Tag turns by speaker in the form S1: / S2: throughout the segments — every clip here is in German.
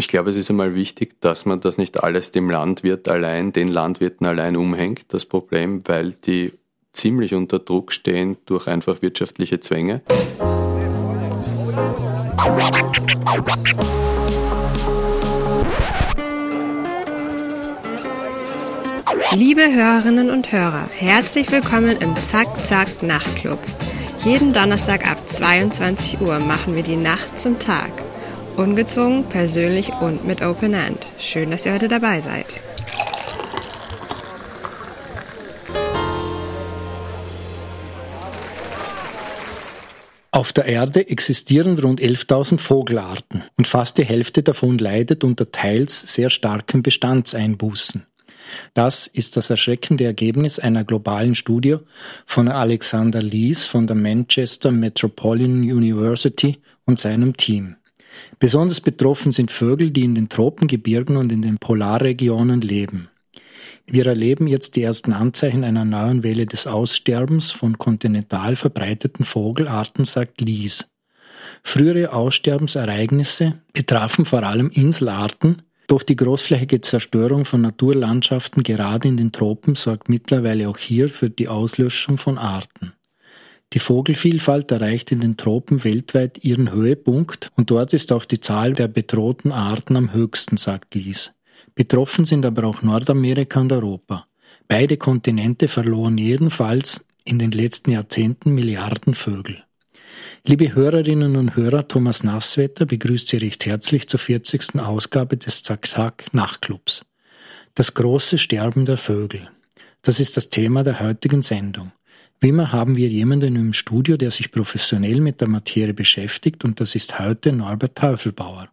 S1: Ich glaube, es ist einmal wichtig, dass man das nicht alles dem Landwirt allein, den Landwirten allein umhängt, das Problem, weil die ziemlich unter Druck stehen durch einfach wirtschaftliche Zwänge.
S2: Liebe Hörerinnen und Hörer, herzlich willkommen im Zack Zack Nachtclub. Jeden Donnerstag ab 22 Uhr machen wir die Nacht zum Tag. Ungezwungen, persönlich und mit Open End. Schön, dass ihr heute dabei seid.
S3: Auf der Erde existieren rund 11.000 Vogelarten und fast die Hälfte davon leidet unter teils sehr starken Bestandseinbußen. Das ist das erschreckende Ergebnis einer globalen Studie von Alexander Lees von der Manchester Metropolitan University und seinem Team. Besonders betroffen sind Vögel, die in den Tropengebirgen und in den Polarregionen leben. Wir erleben jetzt die ersten Anzeichen einer neuen Welle des Aussterbens von kontinental verbreiteten Vogelarten, sagt Lies. Frühere Aussterbensereignisse betrafen vor allem Inselarten, doch die großflächige Zerstörung von Naturlandschaften gerade in den Tropen sorgt mittlerweile auch hier für die Auslöschung von Arten. Die Vogelvielfalt erreicht in den Tropen weltweit ihren Höhepunkt und dort ist auch die Zahl der bedrohten Arten am höchsten, sagt Lies. Betroffen sind aber auch Nordamerika und Europa. Beide Kontinente verloren jedenfalls in den letzten Jahrzehnten Milliarden Vögel. Liebe Hörerinnen und Hörer, Thomas Nasswetter begrüßt Sie recht herzlich zur 40. Ausgabe des Zack-Zack Nachtclubs. Das große Sterben der Vögel. Das ist das Thema der heutigen Sendung. Wie immer haben wir jemanden im Studio, der sich professionell mit der Materie beschäftigt und das ist heute Norbert Teufelbauer.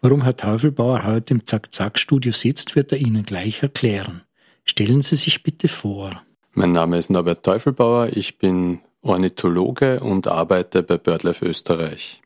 S3: Warum Herr Teufelbauer heute im Zack-Zack-Studio sitzt, wird er Ihnen gleich erklären. Stellen Sie sich bitte vor.
S1: Mein Name ist Norbert Teufelbauer, ich bin Ornithologe und arbeite bei BirdLife Österreich.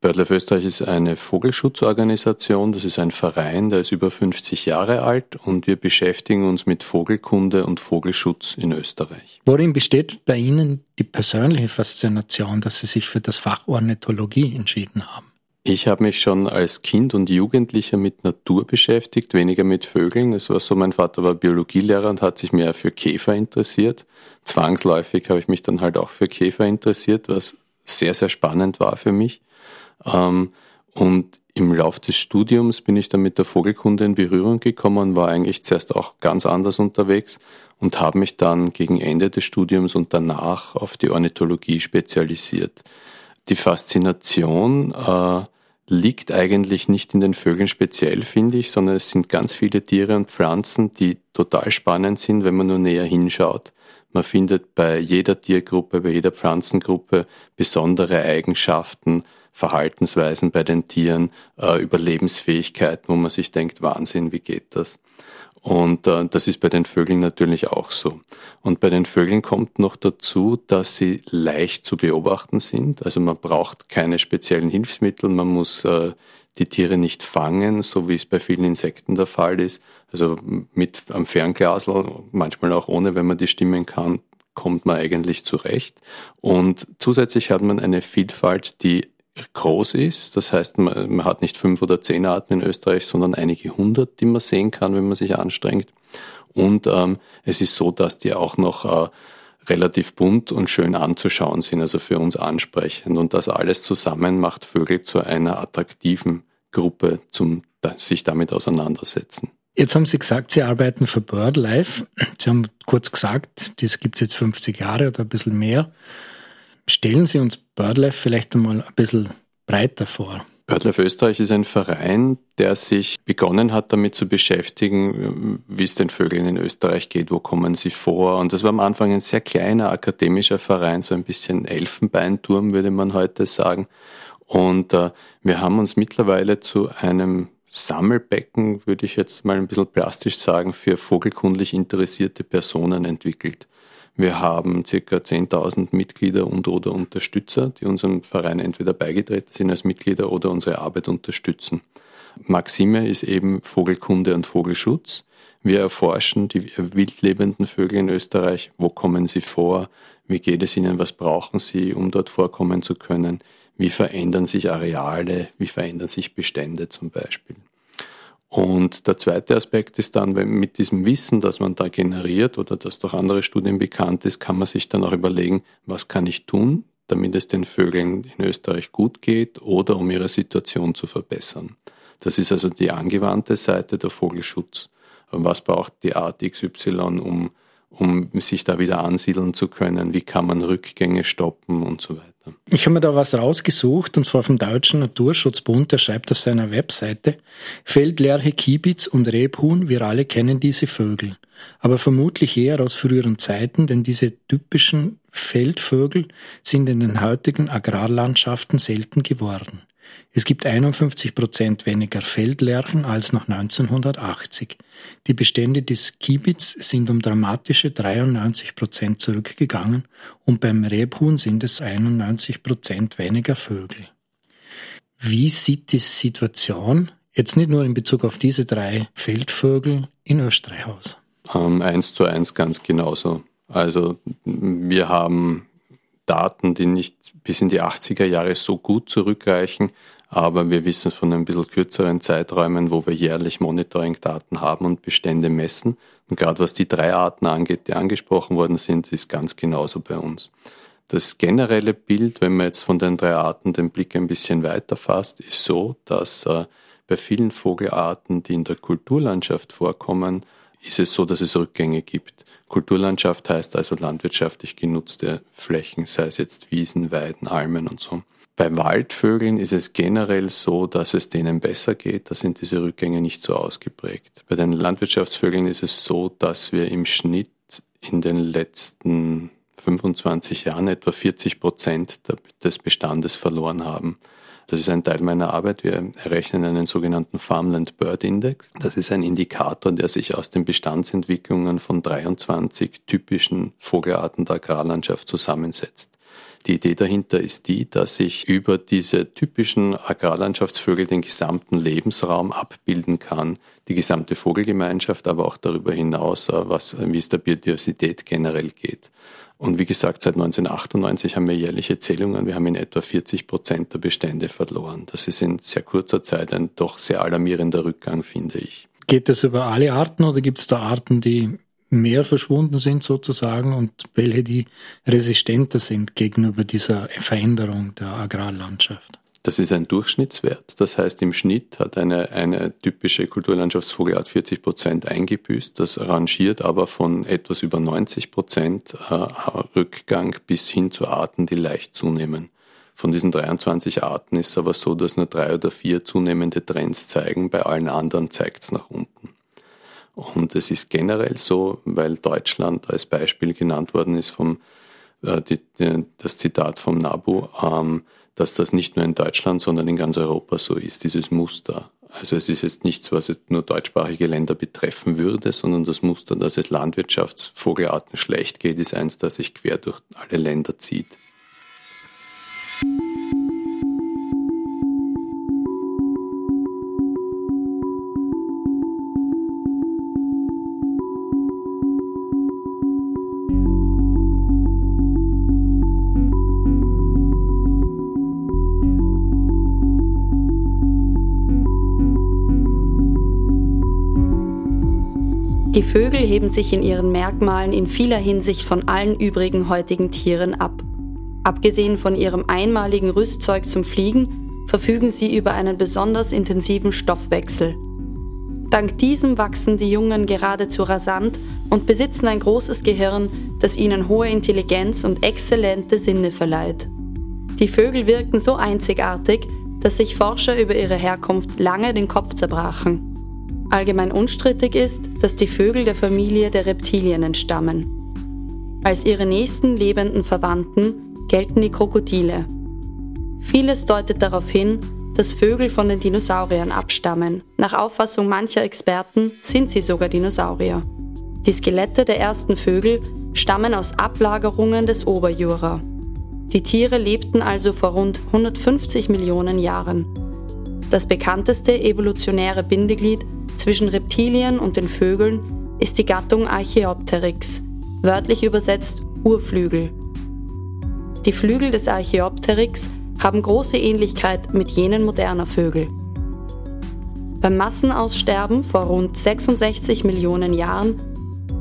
S1: BirdLife Österreich ist eine Vogelschutzorganisation, das ist ein Verein, der ist über 50 Jahre alt und wir beschäftigen uns mit Vogelkunde und Vogelschutz in Österreich.
S3: Worin besteht bei Ihnen die persönliche Faszination, dass Sie sich für das Fach Ornithologie entschieden haben?
S1: Ich habe mich schon als Kind und Jugendlicher mit Natur beschäftigt, weniger mit Vögeln. Es war so, mein Vater war Biologielehrer und hat sich mehr für Käfer interessiert. Zwangsläufig habe ich mich dann halt auch für Käfer interessiert, was sehr, sehr spannend war für mich. Ähm, und im Lauf des Studiums bin ich dann mit der Vogelkunde in Berührung gekommen war eigentlich zuerst auch ganz anders unterwegs und habe mich dann gegen Ende des Studiums und danach auf die Ornithologie spezialisiert. Die Faszination äh, liegt eigentlich nicht in den Vögeln speziell, finde ich, sondern es sind ganz viele Tiere und Pflanzen, die total spannend sind, wenn man nur näher hinschaut. Man findet bei jeder Tiergruppe, bei jeder Pflanzengruppe besondere Eigenschaften, Verhaltensweisen bei den Tieren, äh, Überlebensfähigkeiten, wo man sich denkt, Wahnsinn, wie geht das? Und äh, das ist bei den Vögeln natürlich auch so. Und bei den Vögeln kommt noch dazu, dass sie leicht zu beobachten sind. Also man braucht keine speziellen Hilfsmittel, man muss äh, die Tiere nicht fangen, so wie es bei vielen Insekten der Fall ist. Also mit am Fernglasl, manchmal auch ohne, wenn man die stimmen kann, kommt man eigentlich zurecht. Und zusätzlich hat man eine Vielfalt, die groß ist. Das heißt, man, man, hat nicht fünf oder zehn Arten in Österreich, sondern einige hundert, die man sehen kann, wenn man sich anstrengt. Und ähm, es ist so, dass die auch noch äh, relativ bunt und schön anzuschauen sind, also für uns ansprechend. Und das alles zusammen macht Vögel zu einer attraktiven Gruppe zum sich damit auseinandersetzen.
S3: Jetzt haben Sie gesagt, Sie arbeiten für BirdLife. Sie haben kurz gesagt, das gibt es jetzt 50 Jahre oder ein bisschen mehr. Stellen Sie uns BirdLife vielleicht einmal ein bisschen breiter vor.
S1: BirdLife Österreich ist ein Verein, der sich begonnen hat, damit zu beschäftigen, wie es den Vögeln in Österreich geht, wo kommen sie vor. Und das war am Anfang ein sehr kleiner akademischer Verein, so ein bisschen Elfenbeinturm, würde man heute sagen. Und äh, wir haben uns mittlerweile zu einem Sammelbecken, würde ich jetzt mal ein bisschen plastisch sagen, für vogelkundlich interessierte Personen entwickelt. Wir haben circa 10.000 Mitglieder und oder Unterstützer, die unserem Verein entweder beigetreten sind als Mitglieder oder unsere Arbeit unterstützen. Maxime ist eben Vogelkunde und Vogelschutz. Wir erforschen die wildlebenden Vögel in Österreich. Wo kommen sie vor? Wie geht es ihnen? Was brauchen sie, um dort vorkommen zu können? Wie verändern sich Areale? Wie verändern sich Bestände zum Beispiel? Und der zweite Aspekt ist dann, wenn mit diesem Wissen, das man da generiert oder das durch andere Studien bekannt ist, kann man sich dann auch überlegen, was kann ich tun, damit es den Vögeln in Österreich gut geht oder um ihre Situation zu verbessern. Das ist also die angewandte Seite der Vogelschutz. Was braucht die Art XY, um, um sich da wieder ansiedeln zu können? Wie kann man Rückgänge stoppen und so weiter?
S3: Ich habe mir da was rausgesucht, und zwar vom Deutschen Naturschutzbund, der schreibt auf seiner Webseite, Feldlerche, Kiebitz und Rebhuhn, wir alle kennen diese Vögel. Aber vermutlich eher aus früheren Zeiten, denn diese typischen Feldvögel sind in den heutigen Agrarlandschaften selten geworden. Es gibt 51 Prozent weniger Feldlerchen als noch 1980. Die Bestände des Kiebitz sind um dramatische 93 Prozent zurückgegangen und beim Rebhuhn sind es 91 Prozent weniger Vögel. Wie sieht die Situation jetzt nicht nur in Bezug auf diese drei Feldvögel in Österreich aus?
S1: Ähm, eins zu eins ganz genauso. Also wir haben Daten, die nicht bis in die 80er Jahre so gut zurückreichen, aber wir wissen von ein bisschen kürzeren Zeiträumen, wo wir jährlich Monitoring-Daten haben und Bestände messen. Und gerade was die drei Arten angeht, die angesprochen worden sind, ist ganz genauso bei uns. Das generelle Bild, wenn man jetzt von den drei Arten den Blick ein bisschen weiter fasst, ist so, dass äh, bei vielen Vogelarten, die in der Kulturlandschaft vorkommen, ist es so, dass es Rückgänge gibt. Kulturlandschaft heißt also landwirtschaftlich genutzte Flächen, sei es jetzt Wiesen, Weiden, Almen und so. Bei Waldvögeln ist es generell so, dass es denen besser geht. Da sind diese Rückgänge nicht so ausgeprägt. Bei den Landwirtschaftsvögeln ist es so, dass wir im Schnitt in den letzten 25 Jahren etwa 40 Prozent des Bestandes verloren haben. Das ist ein Teil meiner Arbeit. Wir errechnen einen sogenannten Farmland Bird Index. Das ist ein Indikator, der sich aus den Bestandsentwicklungen von 23 typischen Vogelarten der Agrarlandschaft zusammensetzt. Die Idee dahinter ist die, dass ich über diese typischen Agrarlandschaftsvögel den gesamten Lebensraum abbilden kann, die gesamte Vogelgemeinschaft, aber auch darüber hinaus, äh, was, wie es der Biodiversität generell geht. Und wie gesagt, seit 1998 haben wir jährliche Zählungen. Wir haben in etwa 40 Prozent der Bestände verloren. Das ist in sehr kurzer Zeit ein doch sehr alarmierender Rückgang, finde ich.
S3: Geht das über alle Arten oder gibt es da Arten, die mehr verschwunden sind sozusagen und welche die resistenter sind gegenüber dieser Veränderung der Agrarlandschaft.
S1: Das ist ein Durchschnittswert. Das heißt, im Schnitt hat eine, eine typische Kulturlandschaftsvogelart 40 Prozent eingebüßt. Das rangiert aber von etwas über 90 Prozent äh, Rückgang bis hin zu Arten, die leicht zunehmen. Von diesen 23 Arten ist es aber so, dass nur drei oder vier zunehmende Trends zeigen. Bei allen anderen zeigt es nach unten. Und es ist generell so, weil Deutschland als Beispiel genannt worden ist vom äh, die, das Zitat vom NABU, ähm, dass das nicht nur in Deutschland, sondern in ganz Europa so ist, dieses Muster. Also es ist jetzt nichts, was jetzt nur deutschsprachige Länder betreffen würde, sondern das Muster, dass es Landwirtschaftsvogelarten schlecht geht, ist eins, das sich quer durch alle Länder zieht.
S4: Die Vögel heben sich in ihren Merkmalen in vieler Hinsicht von allen übrigen heutigen Tieren ab. Abgesehen von ihrem einmaligen Rüstzeug zum Fliegen verfügen sie über einen besonders intensiven Stoffwechsel. Dank diesem wachsen die Jungen geradezu rasant und besitzen ein großes Gehirn, das ihnen hohe Intelligenz und exzellente Sinne verleiht. Die Vögel wirken so einzigartig, dass sich Forscher über ihre Herkunft lange den Kopf zerbrachen. Allgemein unstrittig ist, dass die Vögel der Familie der Reptilien entstammen. Als ihre nächsten lebenden Verwandten gelten die Krokodile. Vieles deutet darauf hin, dass Vögel von den Dinosauriern abstammen. Nach Auffassung mancher Experten sind sie sogar Dinosaurier. Die Skelette der ersten Vögel stammen aus Ablagerungen des Oberjura. Die Tiere lebten also vor rund 150 Millionen Jahren. Das bekannteste evolutionäre Bindeglied zwischen Reptilien und den Vögeln ist die Gattung Archaeopteryx, wörtlich übersetzt Urflügel. Die Flügel des Archaeopteryx haben große Ähnlichkeit mit jenen moderner Vögel. Beim Massenaussterben vor rund 66 Millionen Jahren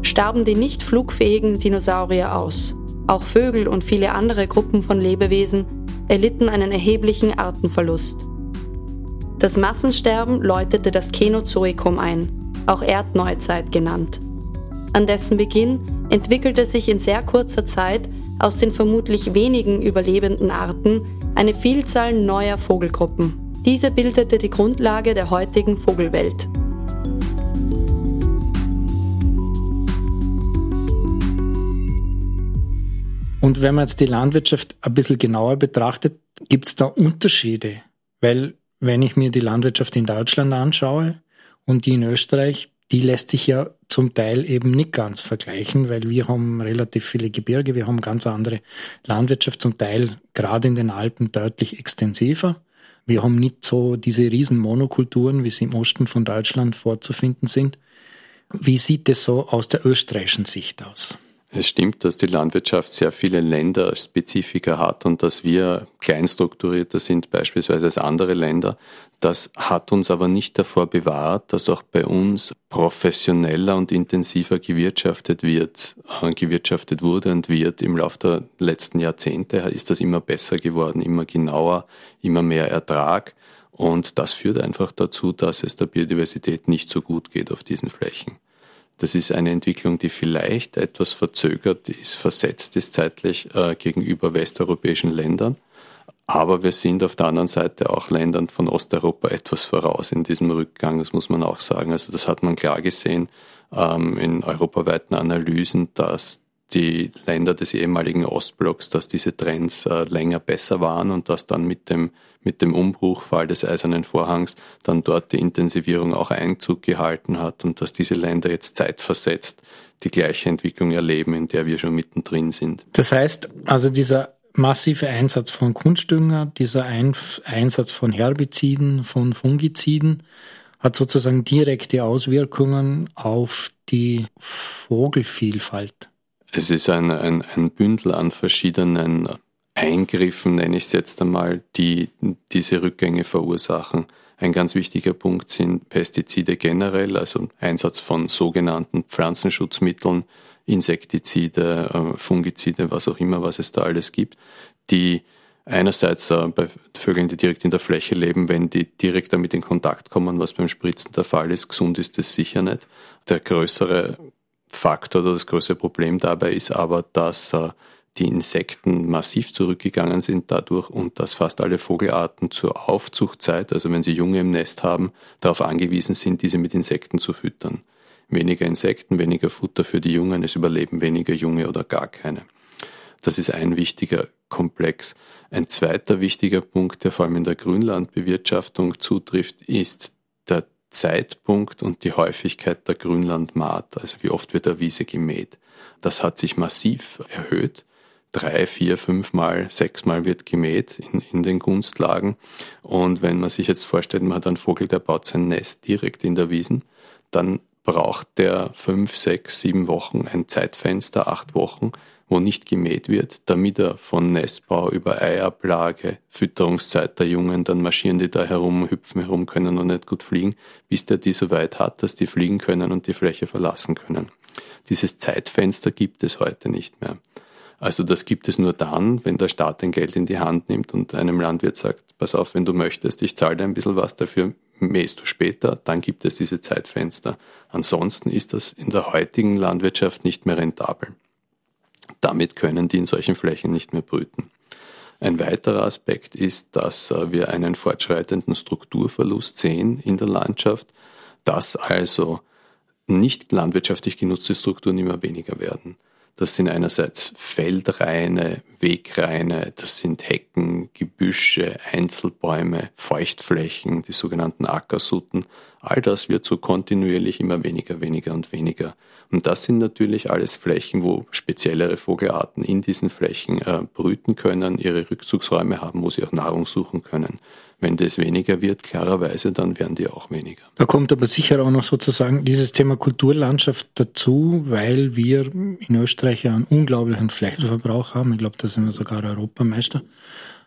S4: starben die nicht flugfähigen Dinosaurier aus. Auch Vögel und viele andere Gruppen von Lebewesen erlitten einen erheblichen Artenverlust. Das Massensterben läutete das Kenozoikum ein, auch Erdneuzeit genannt. An dessen Beginn entwickelte sich in sehr kurzer Zeit aus den vermutlich wenigen überlebenden Arten eine Vielzahl neuer Vogelgruppen. Diese bildete die Grundlage der heutigen Vogelwelt.
S3: Und wenn man jetzt die Landwirtschaft ein bisschen genauer betrachtet, gibt es da Unterschiede. Weil wenn ich mir die Landwirtschaft in Deutschland anschaue und die in Österreich, die lässt sich ja zum Teil eben nicht ganz vergleichen, weil wir haben relativ viele Gebirge, wir haben ganz andere Landwirtschaft, zum Teil gerade in den Alpen deutlich extensiver. Wir haben nicht so diese riesen Monokulturen, wie sie im Osten von Deutschland vorzufinden sind. Wie sieht es so aus der österreichischen Sicht aus?
S1: Es stimmt, dass die Landwirtschaft sehr viele Länderspezifika hat und dass wir kleinstrukturierter sind beispielsweise als andere Länder. Das hat uns aber nicht davor bewahrt, dass auch bei uns professioneller und intensiver gewirtschaftet wird, äh, gewirtschaftet wurde und wird. Im Laufe der letzten Jahrzehnte ist das immer besser geworden, immer genauer, immer mehr Ertrag. Und das führt einfach dazu, dass es der Biodiversität nicht so gut geht auf diesen Flächen. Das ist eine Entwicklung, die vielleicht etwas verzögert ist, versetzt ist zeitlich äh, gegenüber westeuropäischen Ländern. Aber wir sind auf der anderen Seite auch Ländern von Osteuropa etwas voraus in diesem Rückgang, das muss man auch sagen. Also das hat man klar gesehen ähm, in europaweiten Analysen, dass die Länder des ehemaligen Ostblocks, dass diese Trends äh, länger besser waren und dass dann mit dem, mit dem Umbruchfall des Eisernen Vorhangs dann dort die Intensivierung auch Einzug gehalten hat und dass diese Länder jetzt zeitversetzt die gleiche Entwicklung erleben, in der wir schon mittendrin sind.
S3: Das heißt, also dieser massive Einsatz von Kunstdünger, dieser Ein Einsatz von Herbiziden, von Fungiziden, hat sozusagen direkte Auswirkungen auf die Vogelvielfalt.
S1: Es ist ein, ein, ein Bündel an verschiedenen Eingriffen, nenne ich es jetzt einmal, die diese Rückgänge verursachen. Ein ganz wichtiger Punkt sind Pestizide generell, also Einsatz von sogenannten Pflanzenschutzmitteln, Insektizide, äh, Fungizide, was auch immer, was es da alles gibt, die einerseits äh, bei Vögeln, die direkt in der Fläche leben, wenn die direkt damit in Kontakt kommen, was beim Spritzen der Fall ist, gesund ist es sicher nicht. Der größere Faktor oder das größte Problem dabei ist aber, dass äh, die Insekten massiv zurückgegangen sind dadurch und dass fast alle Vogelarten zur Aufzuchtzeit, also wenn sie Junge im Nest haben, darauf angewiesen sind, diese mit Insekten zu füttern. Weniger Insekten, weniger Futter für die Jungen, es überleben weniger Junge oder gar keine. Das ist ein wichtiger Komplex. Ein zweiter wichtiger Punkt, der vor allem in der Grünlandbewirtschaftung zutrifft, ist der Zeitpunkt und die Häufigkeit der Grünlandmaat, also wie oft wird der Wiese gemäht. Das hat sich massiv erhöht. Drei, vier, fünfmal, sechsmal wird gemäht in, in den Gunstlagen. Und wenn man sich jetzt vorstellt, man hat einen Vogel, der baut sein Nest direkt in der Wiesen, dann braucht der fünf, sechs, sieben Wochen ein Zeitfenster, acht Wochen, wo nicht gemäht wird, damit er von Nestbau über Eiablage, Fütterungszeit der Jungen, dann marschieren die da herum, hüpfen herum, können noch nicht gut fliegen, bis der die so weit hat, dass die fliegen können und die Fläche verlassen können. Dieses Zeitfenster gibt es heute nicht mehr. Also das gibt es nur dann, wenn der Staat ein Geld in die Hand nimmt und einem Landwirt sagt, pass auf, wenn du möchtest, ich zahle dir ein bisschen was dafür, mähst du später, dann gibt es diese Zeitfenster. Ansonsten ist das in der heutigen Landwirtschaft nicht mehr rentabel. Damit können die in solchen Flächen nicht mehr brüten. Ein weiterer Aspekt ist, dass äh, wir einen fortschreitenden Strukturverlust sehen in der Landschaft, dass also nicht landwirtschaftlich genutzte Strukturen immer weniger werden. Das sind einerseits Feldreine, Wegreine, das sind Hecken, Gebüsche, Einzelbäume, Feuchtflächen, die sogenannten Ackersutten. All das wird so kontinuierlich immer weniger, weniger und weniger. Und das sind natürlich alles Flächen, wo speziellere Vogelarten in diesen Flächen äh, brüten können, ihre Rückzugsräume haben, wo sie auch Nahrung suchen können. Wenn das weniger wird, klarerweise, dann werden die auch weniger.
S3: Da kommt aber sicher auch noch sozusagen dieses Thema Kulturlandschaft dazu, weil wir in Österreich ja einen unglaublichen Flächenverbrauch haben. Ich glaube, da sind wir sogar Europameister.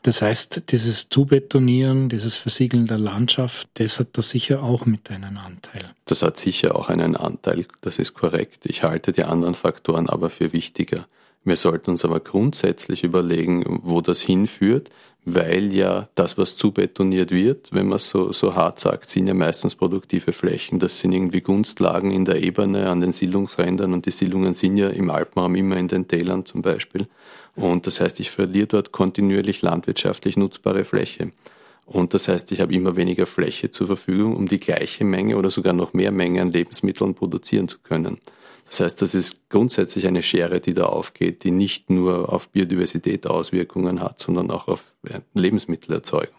S3: Das heißt, dieses Zubetonieren, dieses Versiegeln der Landschaft, das hat da sicher auch mit einen Anteil.
S1: Das hat sicher auch einen Anteil, das ist korrekt. Ich halte die anderen Faktoren aber für wichtiger. Wir sollten uns aber grundsätzlich überlegen, wo das hinführt, weil ja das, was zubetoniert wird, wenn man so, so hart sagt, sind ja meistens produktive Flächen. Das sind irgendwie Gunstlagen in der Ebene an den Siedlungsrändern und die Siedlungen sind ja im Alpenraum immer in den Tälern zum Beispiel. Und das heißt, ich verliere dort kontinuierlich landwirtschaftlich nutzbare Fläche. Und das heißt, ich habe immer weniger Fläche zur Verfügung, um die gleiche Menge oder sogar noch mehr Menge an Lebensmitteln produzieren zu können. Das heißt, das ist grundsätzlich eine Schere, die da aufgeht, die nicht nur auf Biodiversität Auswirkungen hat, sondern auch auf Lebensmittelerzeugung.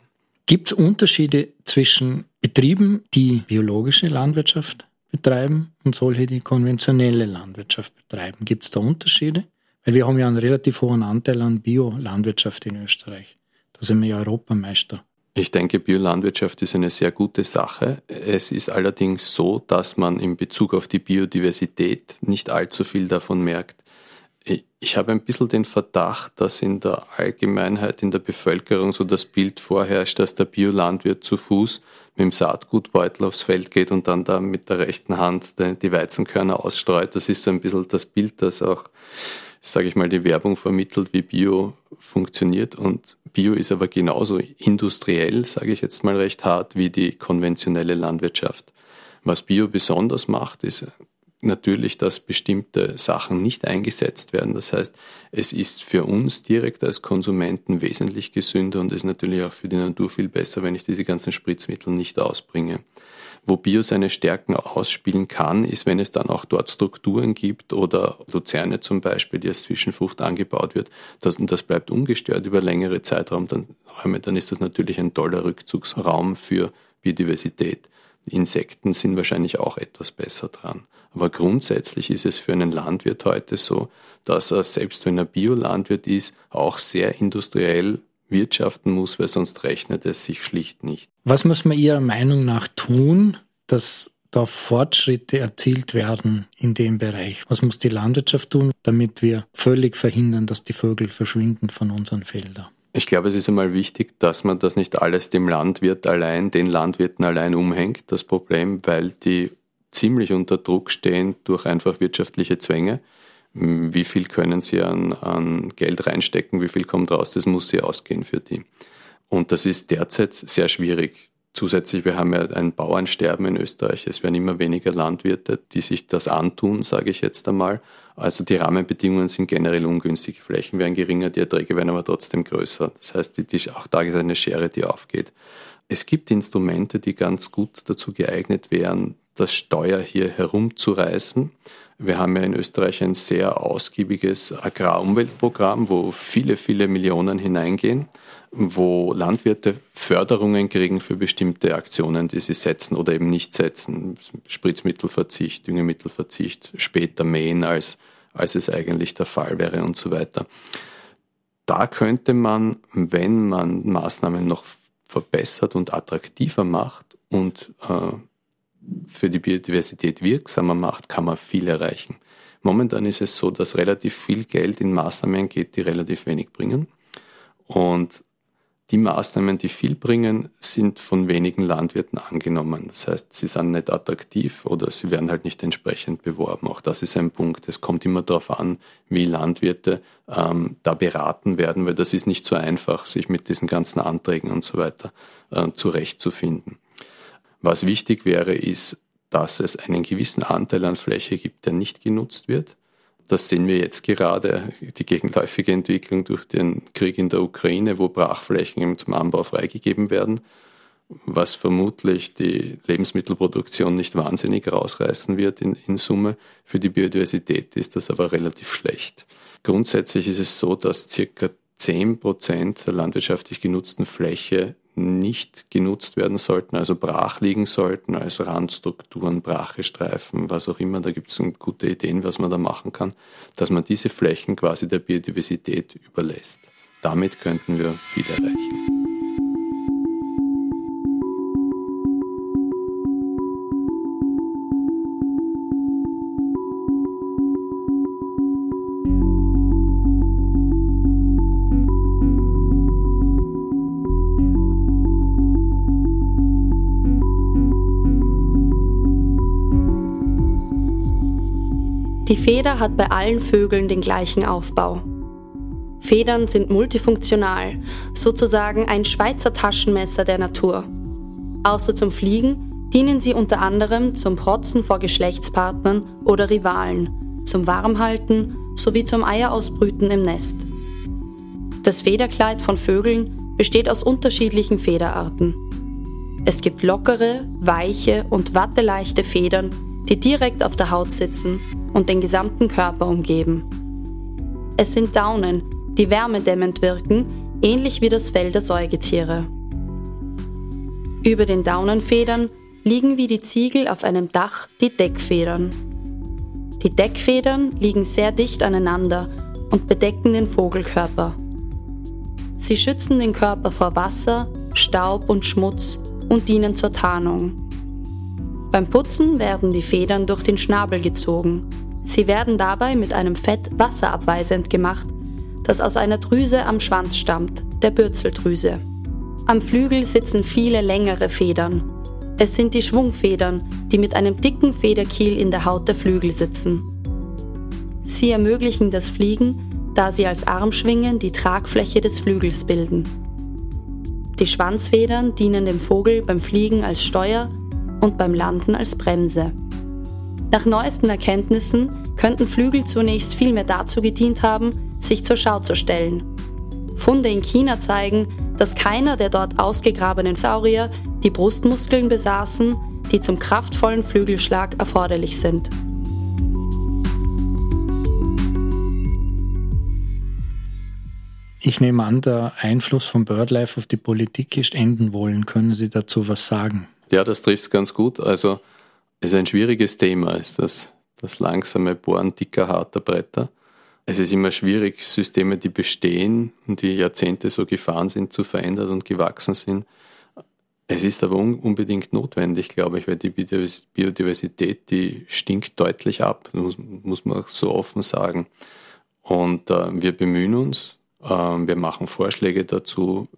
S3: Gibt es Unterschiede zwischen Betrieben, die biologische Landwirtschaft betreiben und solche, die konventionelle Landwirtschaft betreiben? Gibt es da Unterschiede? Weil wir haben ja einen relativ hohen Anteil an Biolandwirtschaft in Österreich. Da sind wir ja Europameister.
S1: Ich denke, Biolandwirtschaft ist eine sehr gute Sache. Es ist allerdings so, dass man in Bezug auf die Biodiversität nicht allzu viel davon merkt. Ich habe ein bisschen den Verdacht, dass in der Allgemeinheit, in der Bevölkerung so das Bild vorherrscht, dass der Biolandwirt zu Fuß mit dem Saatgutbeutel aufs Feld geht und dann da mit der rechten Hand die Weizenkörner ausstreut. Das ist so ein bisschen das Bild, das auch sage ich mal, die Werbung vermittelt, wie Bio funktioniert. Und Bio ist aber genauso industriell, sage ich jetzt mal recht hart, wie die konventionelle Landwirtschaft. Was Bio besonders macht, ist natürlich, dass bestimmte Sachen nicht eingesetzt werden. Das heißt, es ist für uns direkt als Konsumenten wesentlich gesünder und ist natürlich auch für die Natur viel besser, wenn ich diese ganzen Spritzmittel nicht ausbringe. Wo Bio seine Stärken ausspielen kann, ist, wenn es dann auch dort Strukturen gibt oder Luzerne zum Beispiel, die als Zwischenfrucht angebaut wird, das, und das bleibt ungestört über längere Zeitraum, dann, dann ist das natürlich ein toller Rückzugsraum für Biodiversität. Insekten sind wahrscheinlich auch etwas besser dran. Aber grundsätzlich ist es für einen Landwirt heute so, dass er, selbst wenn er Biolandwirt ist, auch sehr industriell wirtschaften muss, weil sonst rechnet es sich schlicht nicht.
S3: Was muss man Ihrer Meinung nach tun, dass da Fortschritte erzielt werden in dem Bereich? Was muss die Landwirtschaft tun, damit wir völlig verhindern, dass die Vögel verschwinden von unseren Feldern?
S1: Ich glaube, es ist einmal wichtig, dass man das nicht alles dem Landwirt allein, den Landwirten allein umhängt, das Problem, weil die ziemlich unter Druck stehen durch einfach wirtschaftliche Zwänge. Wie viel können sie an, an Geld reinstecken, wie viel kommt raus, das muss sie ausgehen für die. Und das ist derzeit sehr schwierig. Zusätzlich, wir haben ja ein Bauernsterben in Österreich. Es werden immer weniger Landwirte, die sich das antun, sage ich jetzt einmal. Also die Rahmenbedingungen sind generell ungünstig. Flächen werden geringer, die Erträge werden aber trotzdem größer. Das heißt, die, die, auch da ist eine Schere, die aufgeht. Es gibt Instrumente, die ganz gut dazu geeignet wären, das Steuer hier herumzureißen. Wir haben ja in Österreich ein sehr ausgiebiges Agrarumweltprogramm, wo viele, viele Millionen hineingehen wo Landwirte Förderungen kriegen für bestimmte Aktionen, die sie setzen oder eben nicht setzen. Spritzmittelverzicht, Düngemittelverzicht, später mähen, als, als es eigentlich der Fall wäre und so weiter. Da könnte man, wenn man Maßnahmen noch verbessert und attraktiver macht und äh, für die Biodiversität wirksamer macht, kann man viel erreichen. Momentan ist es so, dass relativ viel Geld in Maßnahmen geht, die relativ wenig bringen. Und die Maßnahmen, die viel bringen, sind von wenigen Landwirten angenommen. Das heißt, sie sind nicht attraktiv oder sie werden halt nicht entsprechend beworben. Auch das ist ein Punkt. Es kommt immer darauf an, wie Landwirte ähm, da beraten werden, weil das ist nicht so einfach, sich mit diesen ganzen Anträgen und so weiter äh, zurechtzufinden. Was wichtig wäre, ist, dass es einen gewissen Anteil an Fläche gibt, der nicht genutzt wird das sehen wir jetzt gerade, die gegenläufige Entwicklung durch den Krieg in der Ukraine, wo Brachflächen zum Anbau freigegeben werden, was vermutlich die Lebensmittelproduktion nicht wahnsinnig rausreißen wird in, in Summe. Für die Biodiversität ist das aber relativ schlecht. Grundsätzlich ist es so, dass circa 10 Prozent der landwirtschaftlich genutzten Fläche nicht genutzt werden sollten, also brach liegen sollten, als Randstrukturen, Brachestreifen, was auch immer. Da gibt es gute Ideen, was man da machen kann, dass man diese Flächen quasi der Biodiversität überlässt. Damit könnten wir viel erreichen.
S4: Die Feder hat bei allen Vögeln den gleichen Aufbau. Federn sind multifunktional, sozusagen ein Schweizer Taschenmesser der Natur. Außer zum Fliegen dienen sie unter anderem zum Protzen vor Geschlechtspartnern oder Rivalen, zum Warmhalten sowie zum Eierausbrüten im Nest. Das Federkleid von Vögeln besteht aus unterschiedlichen Federarten. Es gibt lockere, weiche und watteleichte Federn, die direkt auf der Haut sitzen und den gesamten Körper umgeben. Es sind Daunen, die wärmedämmend wirken, ähnlich wie das Fell der Säugetiere. Über den Daunenfedern liegen wie die Ziegel auf einem Dach die Deckfedern. Die Deckfedern liegen sehr dicht aneinander und bedecken den Vogelkörper. Sie schützen den Körper vor Wasser, Staub und Schmutz und dienen zur Tarnung. Beim Putzen werden die Federn durch den Schnabel gezogen. Sie werden dabei mit einem Fett wasserabweisend gemacht das aus einer Drüse am Schwanz stammt, der Bürzeldrüse. Am Flügel sitzen viele längere Federn. Es sind die Schwungfedern, die mit einem dicken Federkiel in der Haut der Flügel sitzen. Sie ermöglichen das Fliegen, da sie als Armschwingen die Tragfläche des Flügels bilden. Die Schwanzfedern dienen dem Vogel beim Fliegen als Steuer und beim Landen als Bremse. Nach neuesten Erkenntnissen könnten Flügel zunächst vielmehr dazu gedient haben, sich zur Schau zu stellen. Funde in China zeigen, dass keiner der dort ausgegrabenen Saurier die Brustmuskeln besaßen, die zum kraftvollen Flügelschlag erforderlich sind.
S3: Ich nehme an, der Einfluss von BirdLife auf die Politik ist enden wollen. Können Sie dazu was sagen?
S1: Ja, das trifft es ganz gut. Also es ist ein schwieriges Thema, ist das, das langsame Bohren dicker, harter Bretter. Es ist immer schwierig, Systeme, die bestehen und die Jahrzehnte so gefahren sind, zu verändern und gewachsen sind. Es ist aber un unbedingt notwendig, glaube ich, weil die Biodiversität, die stinkt deutlich ab, muss, muss man so offen sagen. Und äh, wir bemühen uns, äh, wir machen Vorschläge dazu.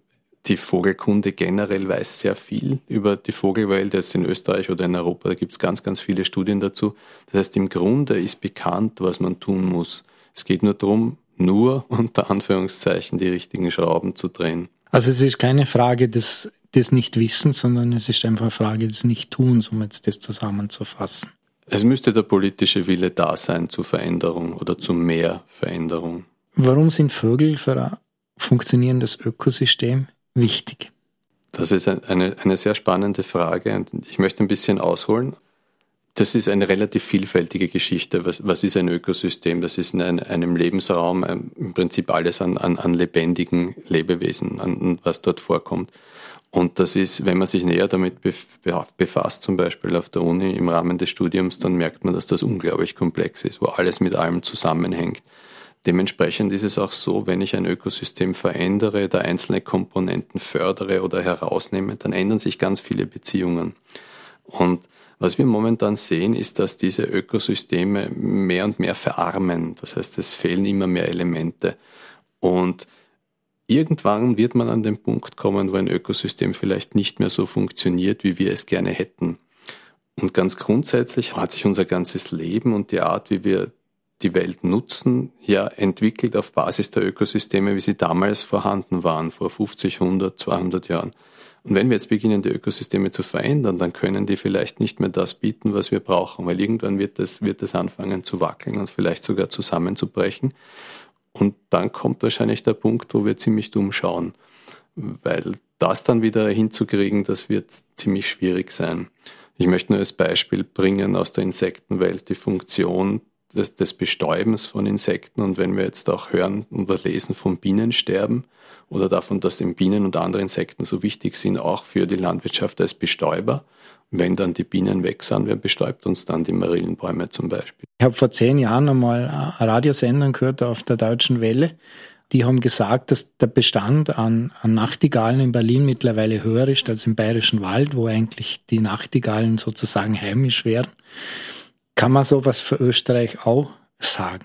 S1: Die Vogelkunde generell weiß sehr viel über die Vogelwelt, jetzt in Österreich oder in Europa, da gibt es ganz, ganz viele Studien dazu. Das heißt, im Grunde ist bekannt, was man tun muss. Es geht nur darum, nur unter Anführungszeichen die richtigen Schrauben zu drehen.
S3: Also es ist keine Frage des, des Nichtwissens, sondern es ist einfach eine Frage des Nichttuns, um jetzt das zusammenzufassen.
S1: Es müsste der politische Wille da sein zur Veränderung oder zu mehr Veränderung.
S3: Warum sind Vögel für ein funktionierendes Ökosystem wichtig?
S1: Das ist eine, eine sehr spannende Frage und ich möchte ein bisschen ausholen. Das ist eine relativ vielfältige Geschichte. Was, was ist ein Ökosystem? Das ist in ein, einem Lebensraum ähm, im Prinzip alles an, an, an lebendigen Lebewesen, an, was dort vorkommt. Und das ist, wenn man sich näher damit befasst, zum Beispiel auf der Uni im Rahmen des Studiums, dann merkt man, dass das unglaublich komplex ist, wo alles mit allem zusammenhängt. Dementsprechend ist es auch so, wenn ich ein Ökosystem verändere, da einzelne Komponenten fördere oder herausnehme, dann ändern sich ganz viele Beziehungen. Und was wir momentan sehen, ist, dass diese Ökosysteme mehr und mehr verarmen. Das heißt, es fehlen immer mehr Elemente. Und irgendwann wird man an den Punkt kommen, wo ein Ökosystem vielleicht nicht mehr so funktioniert, wie wir es gerne hätten. Und ganz grundsätzlich hat sich unser ganzes Leben und die Art, wie wir die Welt nutzen, ja entwickelt auf Basis der Ökosysteme, wie sie damals vorhanden waren, vor 50, 100, 200 Jahren. Und wenn wir jetzt beginnen, die Ökosysteme zu verändern, dann können die vielleicht nicht mehr das bieten, was wir brauchen, weil irgendwann wird das, wird das anfangen zu wackeln und vielleicht sogar zusammenzubrechen. Und dann kommt wahrscheinlich der Punkt, wo wir ziemlich dumm schauen, weil das dann wieder hinzukriegen, das wird ziemlich schwierig sein. Ich möchte nur als Beispiel bringen aus der Insektenwelt die Funktion des, des Bestäubens von Insekten. Und wenn wir jetzt auch hören oder lesen vom Bienensterben oder davon, dass eben Bienen und andere Insekten so wichtig sind, auch für die Landwirtschaft als Bestäuber, wenn dann die Bienen weg sind, wer bestäubt uns dann die Marillenbäume zum Beispiel?
S3: Ich habe vor zehn Jahren einmal eine Radiosendung gehört auf der Deutschen Welle. Die haben gesagt, dass der Bestand an, an Nachtigallen in Berlin mittlerweile höher ist als im Bayerischen Wald, wo eigentlich die Nachtigallen sozusagen heimisch wären. Kann man sowas für Österreich auch sagen?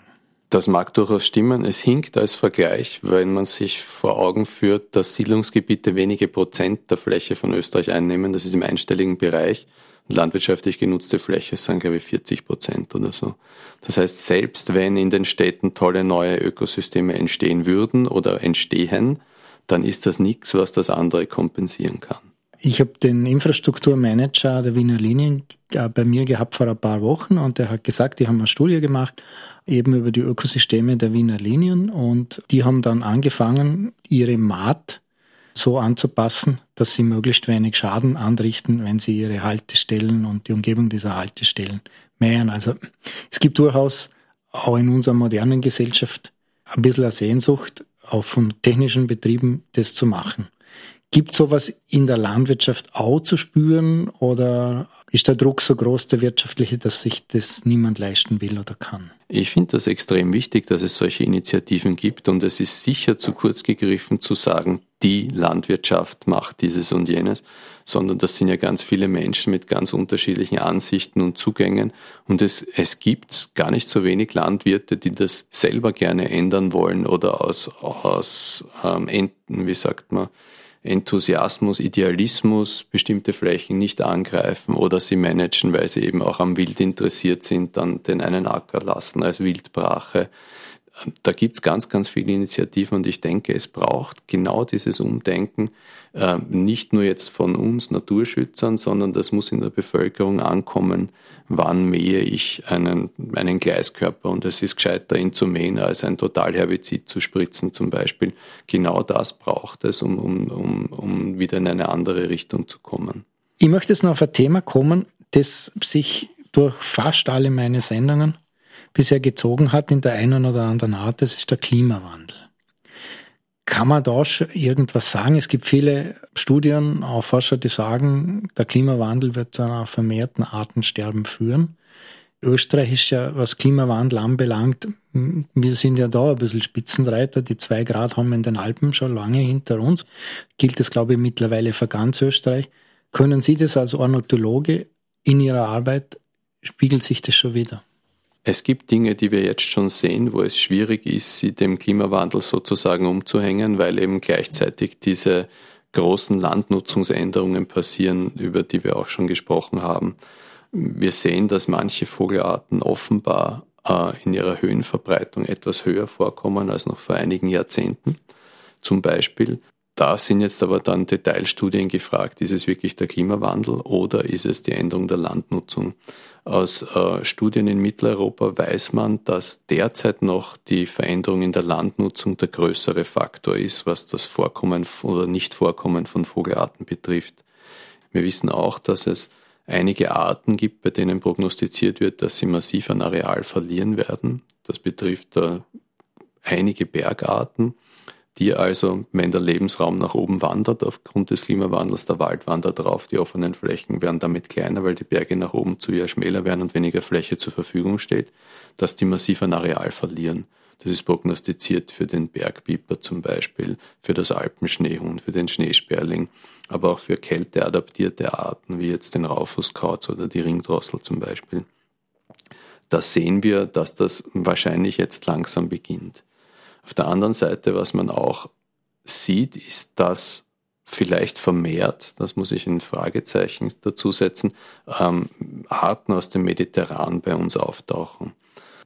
S1: Das mag durchaus stimmen. Es hinkt als Vergleich, wenn man sich vor Augen führt, dass Siedlungsgebiete wenige Prozent der Fläche von Österreich einnehmen. Das ist im einstelligen Bereich. Landwirtschaftlich genutzte Fläche sind, glaube ich, 40 Prozent oder so. Das heißt, selbst wenn in den Städten tolle neue Ökosysteme entstehen würden oder entstehen, dann ist das nichts, was das andere kompensieren kann.
S3: Ich habe den Infrastrukturmanager der Wiener Linien äh, bei mir gehabt vor ein paar Wochen und der hat gesagt, die haben eine Studie gemacht, eben über die Ökosysteme der Wiener Linien und die haben dann angefangen, ihre Maat so anzupassen, dass sie möglichst wenig Schaden anrichten, wenn sie ihre Haltestellen und die Umgebung dieser Haltestellen mähen. Also es gibt durchaus auch in unserer modernen Gesellschaft ein bisschen eine Sehnsucht, auch von technischen Betrieben das zu machen. Gibt sowas in der Landwirtschaft auch zu spüren oder ist der Druck so groß, der wirtschaftliche, dass sich das niemand leisten will oder kann?
S1: Ich finde das extrem wichtig, dass es solche Initiativen gibt und es ist sicher zu kurz gegriffen zu sagen, die Landwirtschaft macht dieses und jenes, sondern das sind ja ganz viele Menschen mit ganz unterschiedlichen Ansichten und Zugängen und es, es gibt gar nicht so wenig Landwirte, die das selber gerne ändern wollen oder aus, aus ähm, Enten, wie sagt man, Enthusiasmus, Idealismus bestimmte Flächen nicht angreifen oder sie managen, weil sie eben auch am Wild interessiert sind, dann den einen Acker lassen als Wildbrache da gibt's ganz, ganz viele Initiativen und ich denke, es braucht genau dieses Umdenken, äh, nicht nur jetzt von uns Naturschützern, sondern das muss in der Bevölkerung ankommen, wann mähe ich einen, einen Gleiskörper und es ist gescheiter, ihn zu mähen, als ein Totalherbizid zu spritzen zum Beispiel. Genau das braucht es, um, um, um, um wieder in eine andere Richtung zu kommen.
S3: Ich möchte jetzt noch auf ein Thema kommen, das sich durch fast alle meine Sendungen bisher gezogen hat in der einen oder anderen Art, das ist der Klimawandel. Kann man da schon irgendwas sagen? Es gibt viele Studien, auch Forscher, die sagen, der Klimawandel wird zu einer vermehrten Artensterben führen. Österreich ist ja, was Klimawandel anbelangt, wir sind ja da ein bisschen Spitzenreiter. Die zwei Grad haben wir in den Alpen schon lange hinter uns. Gilt das, glaube ich, mittlerweile für ganz Österreich. Können Sie das als Ornithologe in Ihrer Arbeit, spiegelt sich das schon wieder?
S1: Es gibt Dinge, die wir jetzt schon sehen, wo es schwierig ist, sie dem Klimawandel sozusagen umzuhängen, weil eben gleichzeitig diese großen Landnutzungsänderungen passieren, über die wir auch schon gesprochen haben. Wir sehen, dass manche Vogelarten offenbar äh, in ihrer Höhenverbreitung etwas höher vorkommen als noch vor einigen Jahrzehnten. Zum Beispiel da sind jetzt aber dann Detailstudien gefragt. Ist es wirklich der Klimawandel oder ist es die Änderung der Landnutzung? Aus äh, Studien in Mitteleuropa weiß man, dass derzeit noch die Veränderung in der Landnutzung der größere Faktor ist, was das Vorkommen oder Nichtvorkommen von Vogelarten betrifft. Wir wissen auch, dass es einige Arten gibt, bei denen prognostiziert wird, dass sie massiv an Areal verlieren werden. Das betrifft äh, einige Bergarten die also, wenn der Lebensraum nach oben wandert, aufgrund des Klimawandels, der Wald wandert drauf, die offenen Flächen werden damit kleiner, weil die Berge nach oben zu eher schmäler werden und weniger Fläche zur Verfügung steht, dass die massiv an Areal verlieren. Das ist prognostiziert für den Bergbiber zum Beispiel, für das Alpenschneehuhn, für den Schneesperling, aber auch für kälteadaptierte Arten wie jetzt den Raufußkauz oder die Ringdrossel zum Beispiel. Da sehen wir, dass das wahrscheinlich jetzt langsam beginnt. Auf der anderen Seite, was man auch sieht, ist, dass vielleicht vermehrt, das muss ich in Fragezeichen dazu setzen, ähm, Arten aus dem Mediterran bei uns auftauchen.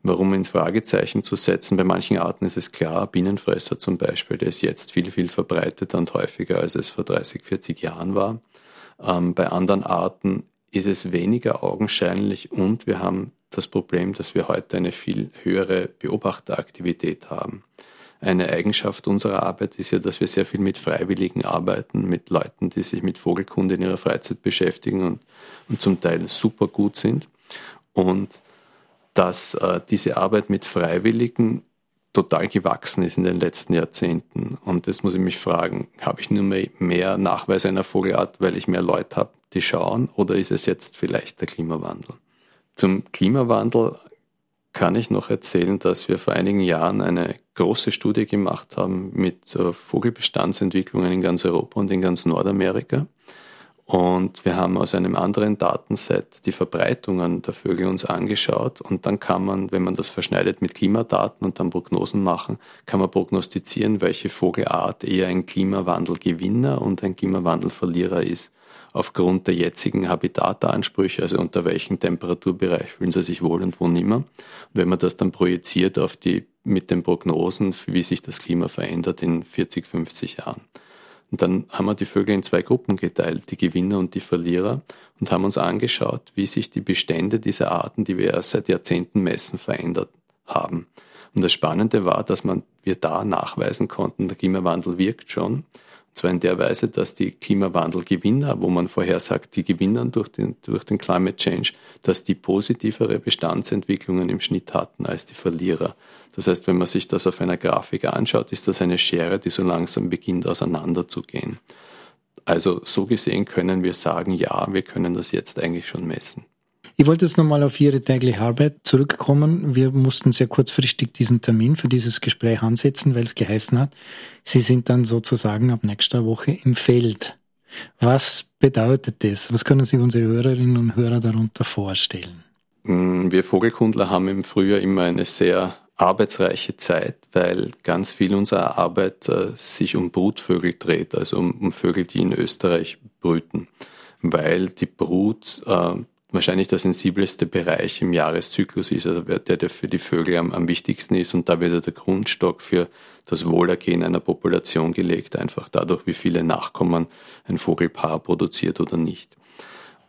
S1: Warum in Fragezeichen zu setzen? Bei manchen Arten ist es klar, Bienenfresser zum Beispiel, der ist jetzt viel, viel verbreiteter und häufiger, als es vor 30, 40 Jahren war. Ähm, bei anderen Arten ist es weniger augenscheinlich und wir haben das Problem, dass wir heute eine viel höhere Beobachteraktivität haben. Eine Eigenschaft unserer Arbeit ist ja, dass wir sehr viel mit Freiwilligen arbeiten, mit Leuten, die sich mit Vogelkunde in ihrer Freizeit beschäftigen und, und zum Teil super gut sind. Und dass äh, diese Arbeit mit Freiwilligen total gewachsen ist in den letzten Jahrzehnten. Und das muss ich mich fragen, habe ich nur mehr, mehr Nachweise einer Vogelart, weil ich mehr Leute habe, die schauen, oder ist es jetzt vielleicht der Klimawandel? Zum Klimawandel kann ich noch erzählen, dass wir vor einigen Jahren eine große Studie gemacht haben mit Vogelbestandsentwicklungen in ganz Europa und in ganz Nordamerika. Und wir haben aus einem anderen Datenset die Verbreitungen der Vögel uns angeschaut. Und dann kann man, wenn man das verschneidet mit Klimadaten und dann Prognosen machen, kann man prognostizieren, welche Vogelart eher ein Klimawandelgewinner und ein Klimawandelverlierer ist. Aufgrund der jetzigen Habitatansprüche, also unter welchem Temperaturbereich fühlen sie sich wohl und wo nimmer. Und wenn man das dann projiziert auf die, mit den Prognosen, wie sich das Klima verändert in 40, 50 Jahren. Und dann haben wir die Vögel in zwei Gruppen geteilt, die Gewinner und die Verlierer, und haben uns angeschaut, wie sich die Bestände dieser Arten, die wir seit Jahrzehnten messen, verändert haben. Und das Spannende war, dass man, wir da nachweisen konnten, der Klimawandel wirkt schon. Zwar in der Weise, dass die Klimawandelgewinner, wo man vorher sagt, die gewinnen durch den, durch den Climate Change, dass die positivere Bestandsentwicklungen im Schnitt hatten als die Verlierer. Das heißt, wenn man sich das auf einer Grafik anschaut, ist das eine Schere, die so langsam beginnt auseinanderzugehen. Also so gesehen können wir sagen, ja, wir können das jetzt eigentlich schon messen.
S3: Ich wollte jetzt nochmal auf Ihre tägliche Arbeit zurückkommen. Wir mussten sehr kurzfristig diesen Termin für dieses Gespräch ansetzen, weil es geheißen hat, Sie sind dann sozusagen ab nächster Woche im Feld. Was bedeutet das? Was können sich unsere Hörerinnen und Hörer darunter vorstellen?
S1: Mm, wir Vogelkundler haben im Frühjahr immer eine sehr arbeitsreiche Zeit, weil ganz viel unserer Arbeit äh, sich um Brutvögel dreht, also um, um, Vögel, die in Österreich brüten, weil die Brut äh, wahrscheinlich der sensibelste Bereich im Jahreszyklus ist, also der, der für die Vögel am, am wichtigsten ist und da wird der Grundstock für das Wohlergehen einer Population gelegt, einfach dadurch, wie viele Nachkommen ein Vogelpaar produziert oder nicht.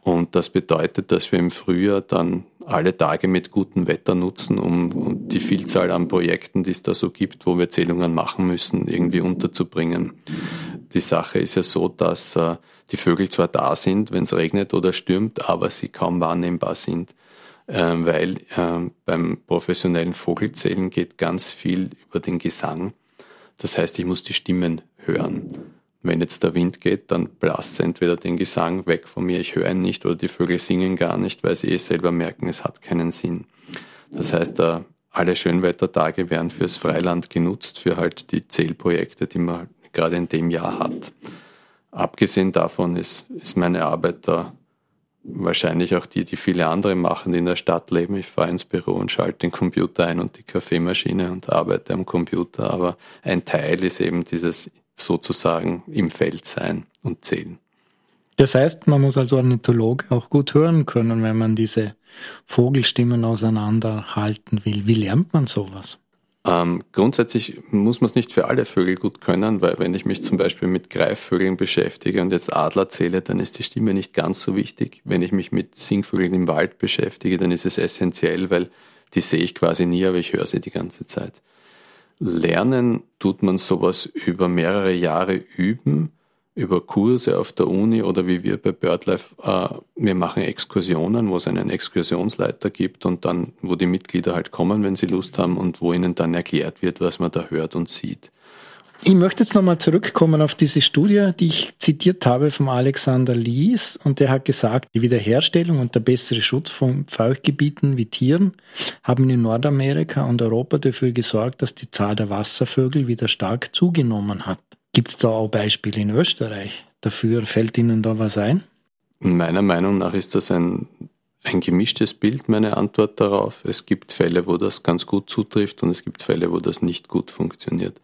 S1: Und das bedeutet, dass wir im Frühjahr dann alle Tage mit gutem Wetter nutzen, um, die Vielzahl an Projekten, die es da so gibt, wo wir Zählungen machen müssen, irgendwie unterzubringen. Die Sache ist ja so, dass äh, die Vögel zwar da sind, wenn es regnet oder stürmt, aber sie kaum wahrnehmbar sind, äh, weil äh, beim professionellen Vogelzählen geht ganz viel über den Gesang. Das heißt, ich muss die Stimmen hören. Wenn jetzt der Wind geht, dann blasst entweder den Gesang weg von mir, ich höre ihn nicht, oder die Vögel singen gar nicht, weil sie eh selber merken, es hat keinen Sinn. Das heißt, alle Schönwettertage werden fürs Freiland genutzt, für halt die Zählprojekte, die man gerade in dem Jahr hat. Abgesehen davon ist, ist meine Arbeit da wahrscheinlich auch die, die viele andere machen, die in der Stadt leben. Ich fahre ins Büro und schalte den Computer ein und die Kaffeemaschine und arbeite am Computer. Aber ein Teil ist eben dieses sozusagen im Feld sein und zählen.
S3: Das heißt, man muss als Ornithologe auch gut hören können, wenn man diese Vogelstimmen auseinanderhalten will. Wie lernt man sowas?
S1: Ähm, grundsätzlich muss man es nicht für alle Vögel gut können, weil wenn ich mich zum Beispiel mit Greifvögeln beschäftige und jetzt Adler zähle, dann ist die Stimme nicht ganz so wichtig. Wenn ich mich mit Singvögeln im Wald beschäftige, dann ist es essentiell, weil die sehe ich quasi nie, aber ich höre sie die ganze Zeit. Lernen tut man sowas über mehrere Jahre üben, über Kurse auf der Uni oder wie wir bei BirdLife, äh, wir machen Exkursionen, wo es einen Exkursionsleiter gibt und dann, wo die Mitglieder halt kommen, wenn sie Lust haben und wo ihnen dann erklärt wird, was man da hört und sieht.
S3: Ich möchte jetzt nochmal zurückkommen auf diese Studie, die ich zitiert habe vom Alexander Lies. Und der hat gesagt, die Wiederherstellung und der bessere Schutz von Feuchtgebieten wie Tieren haben in Nordamerika und Europa dafür gesorgt, dass die Zahl der Wasservögel wieder stark zugenommen hat. Gibt es da auch Beispiele in Österreich dafür? Fällt Ihnen da was ein?
S1: Meiner Meinung nach ist das ein, ein gemischtes Bild, meine Antwort darauf. Es gibt Fälle, wo das ganz gut zutrifft und es gibt Fälle, wo das nicht gut funktioniert.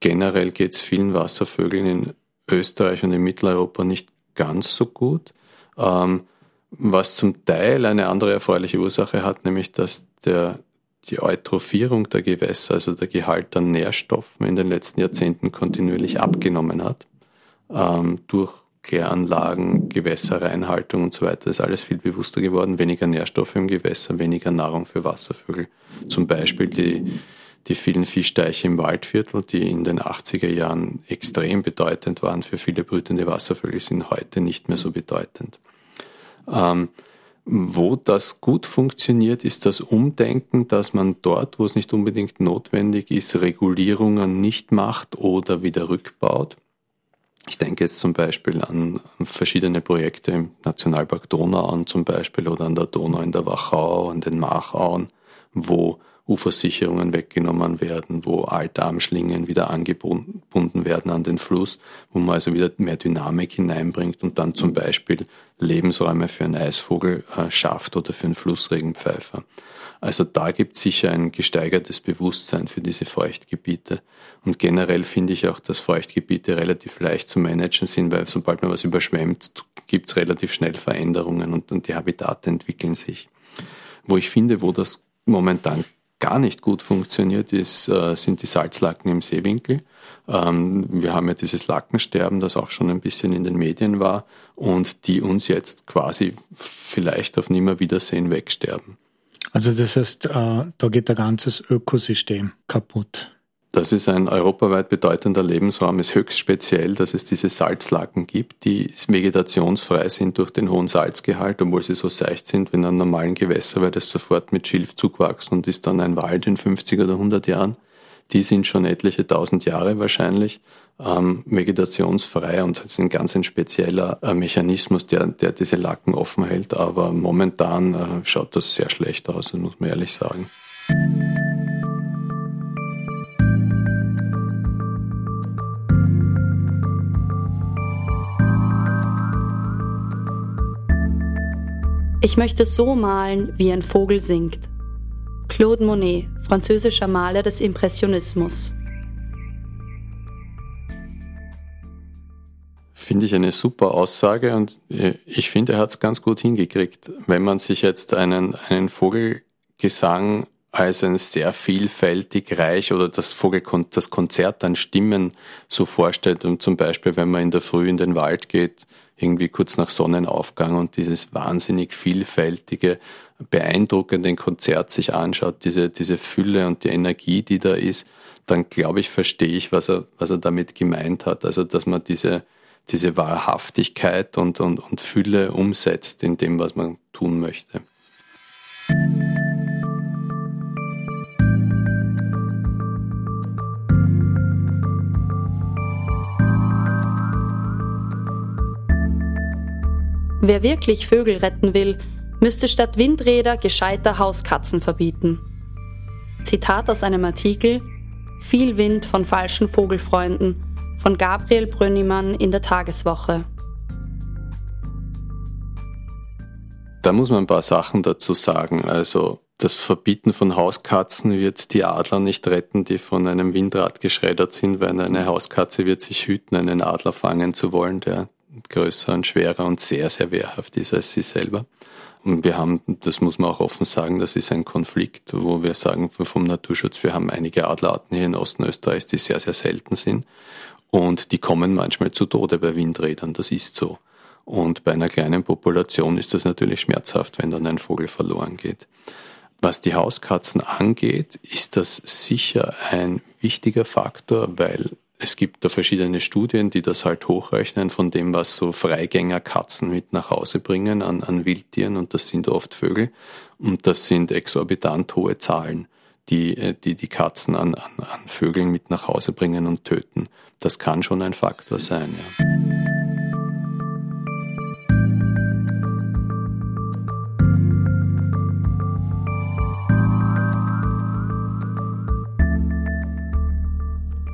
S1: Generell geht es vielen Wasservögeln in Österreich und in Mitteleuropa nicht ganz so gut, ähm, was zum Teil eine andere erfreuliche Ursache hat, nämlich dass der, die Eutrophierung der Gewässer, also der Gehalt an Nährstoffen in den letzten Jahrzehnten kontinuierlich abgenommen hat. Ähm, durch Kläranlagen, Gewässerreinhaltung und so weiter ist alles viel bewusster geworden. Weniger Nährstoffe im Gewässer, weniger Nahrung für Wasservögel. Zum Beispiel die die vielen Fischteiche im Waldviertel, die in den 80er Jahren extrem bedeutend waren für viele brütende Wasservögel, sind heute nicht mehr so bedeutend. Ähm, wo das gut funktioniert, ist das Umdenken, dass man dort, wo es nicht unbedingt notwendig ist, Regulierungen nicht macht oder wieder rückbaut. Ich denke jetzt zum Beispiel an verschiedene Projekte im Nationalpark Donauauen zum Beispiel oder an der Donau in der Wachau, an den Machauen, wo Ufersicherungen weggenommen werden, wo Altarmschlingen wieder angebunden werden an den Fluss, wo man also wieder mehr Dynamik hineinbringt und dann zum Beispiel Lebensräume für einen Eisvogel äh, schafft oder für einen Flussregenpfeifer. Also da gibt es sicher ein gesteigertes Bewusstsein für diese Feuchtgebiete. Und generell finde ich auch, dass Feuchtgebiete relativ leicht zu managen sind, weil sobald man was überschwemmt, gibt es relativ schnell Veränderungen und, und die Habitate entwickeln sich. Wo ich finde, wo das momentan gar nicht gut funktioniert, ist, äh, sind die Salzlacken im Seewinkel. Ähm, wir haben ja dieses Lackensterben, das auch schon ein bisschen in den Medien war und die uns jetzt quasi vielleicht auf Nimmerwiedersehen wegsterben.
S3: Also das heißt, äh, da geht ein ganzes Ökosystem kaputt.
S1: Das ist ein europaweit bedeutender Lebensraum, ist höchst speziell, dass es diese Salzlaken gibt, die vegetationsfrei sind durch den hohen Salzgehalt, obwohl sie so seicht sind, wenn an normalen Gewässer wird es sofort mit Schilf zugewachsen und ist dann ein Wald in 50 oder 100 Jahren. Die sind schon etliche tausend Jahre wahrscheinlich ähm, vegetationsfrei und das ist ein ganz ein spezieller äh, Mechanismus, der, der diese Lacken offen hält. Aber momentan äh, schaut das sehr schlecht aus, muss man ehrlich sagen.
S4: Ich möchte so malen, wie ein Vogel singt. Claude Monet, französischer Maler des Impressionismus.
S1: Finde ich eine super Aussage und äh, ich finde, er hat es ganz gut hingekriegt. Wenn man sich jetzt einen, einen Vogelgesang als ein sehr vielfältig reich oder das Vogel, das Konzert an Stimmen so vorstellt und zum Beispiel, wenn man in der Früh in den Wald geht, irgendwie kurz nach Sonnenaufgang und dieses wahnsinnig vielfältige, beeindruckende Konzert sich anschaut, diese, diese Fülle und die Energie, die da ist, dann glaube ich, verstehe ich, was er, was er damit gemeint hat. Also, dass man diese, diese Wahrhaftigkeit und, und, und Fülle umsetzt in dem, was man tun möchte.
S4: Wer wirklich Vögel retten will, müsste statt Windräder gescheiter Hauskatzen verbieten. Zitat aus einem Artikel Viel Wind von falschen Vogelfreunden von Gabriel Brönnimann in der Tageswoche.
S1: Da muss man ein paar Sachen dazu sagen. Also das Verbieten von Hauskatzen wird die Adler nicht retten, die von einem Windrad geschreddert sind, weil eine Hauskatze wird sich hüten, einen Adler fangen zu wollen, der größer und schwerer und sehr, sehr wehrhaft ist als sie selber. Und wir haben, das muss man auch offen sagen, das ist ein Konflikt, wo wir sagen vom Naturschutz, wir haben einige Adlerarten hier in Osten Österreichs, die sehr, sehr selten sind. Und die kommen manchmal zu Tode bei Windrädern, das ist so. Und bei einer kleinen Population ist das natürlich schmerzhaft, wenn dann ein Vogel verloren geht. Was die Hauskatzen angeht, ist das sicher ein wichtiger Faktor, weil es gibt da verschiedene Studien, die das halt hochrechnen von dem, was so Freigängerkatzen mit nach Hause bringen an, an Wildtieren und das sind oft Vögel und das sind exorbitant hohe Zahlen, die äh, die, die Katzen an, an, an Vögeln mit nach Hause bringen und töten. Das kann schon ein Faktor sein. Ja.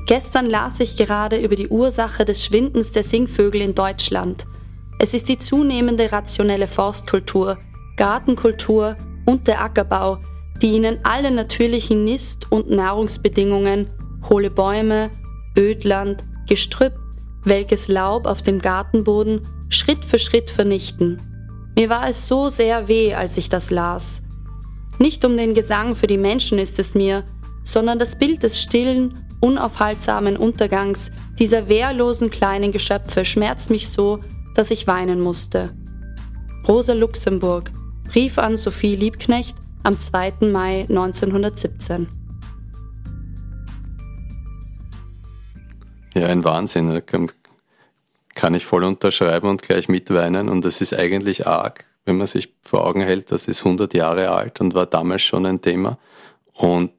S4: Gestern las ich gerade über die Ursache des Schwindens der Singvögel in Deutschland. Es ist die zunehmende rationelle Forstkultur, Gartenkultur und der Ackerbau, die ihnen alle natürlichen Nist- und Nahrungsbedingungen, hohle Bäume, Ödland, Gestrüpp, welches Laub auf dem Gartenboden Schritt für Schritt vernichten. Mir war es so sehr weh, als ich das las. Nicht um den Gesang für die Menschen ist es mir, sondern das Bild des stillen, unaufhaltsamen Untergangs dieser wehrlosen kleinen Geschöpfe schmerzt mich so, dass ich weinen musste. Rosa Luxemburg, Brief an Sophie Liebknecht am 2. Mai 1917.
S1: Ja, ein Wahnsinn. Kann ich voll unterschreiben und gleich mitweinen. Und das ist eigentlich arg, wenn man sich vor Augen hält, das ist 100 Jahre alt und war damals schon ein Thema. Und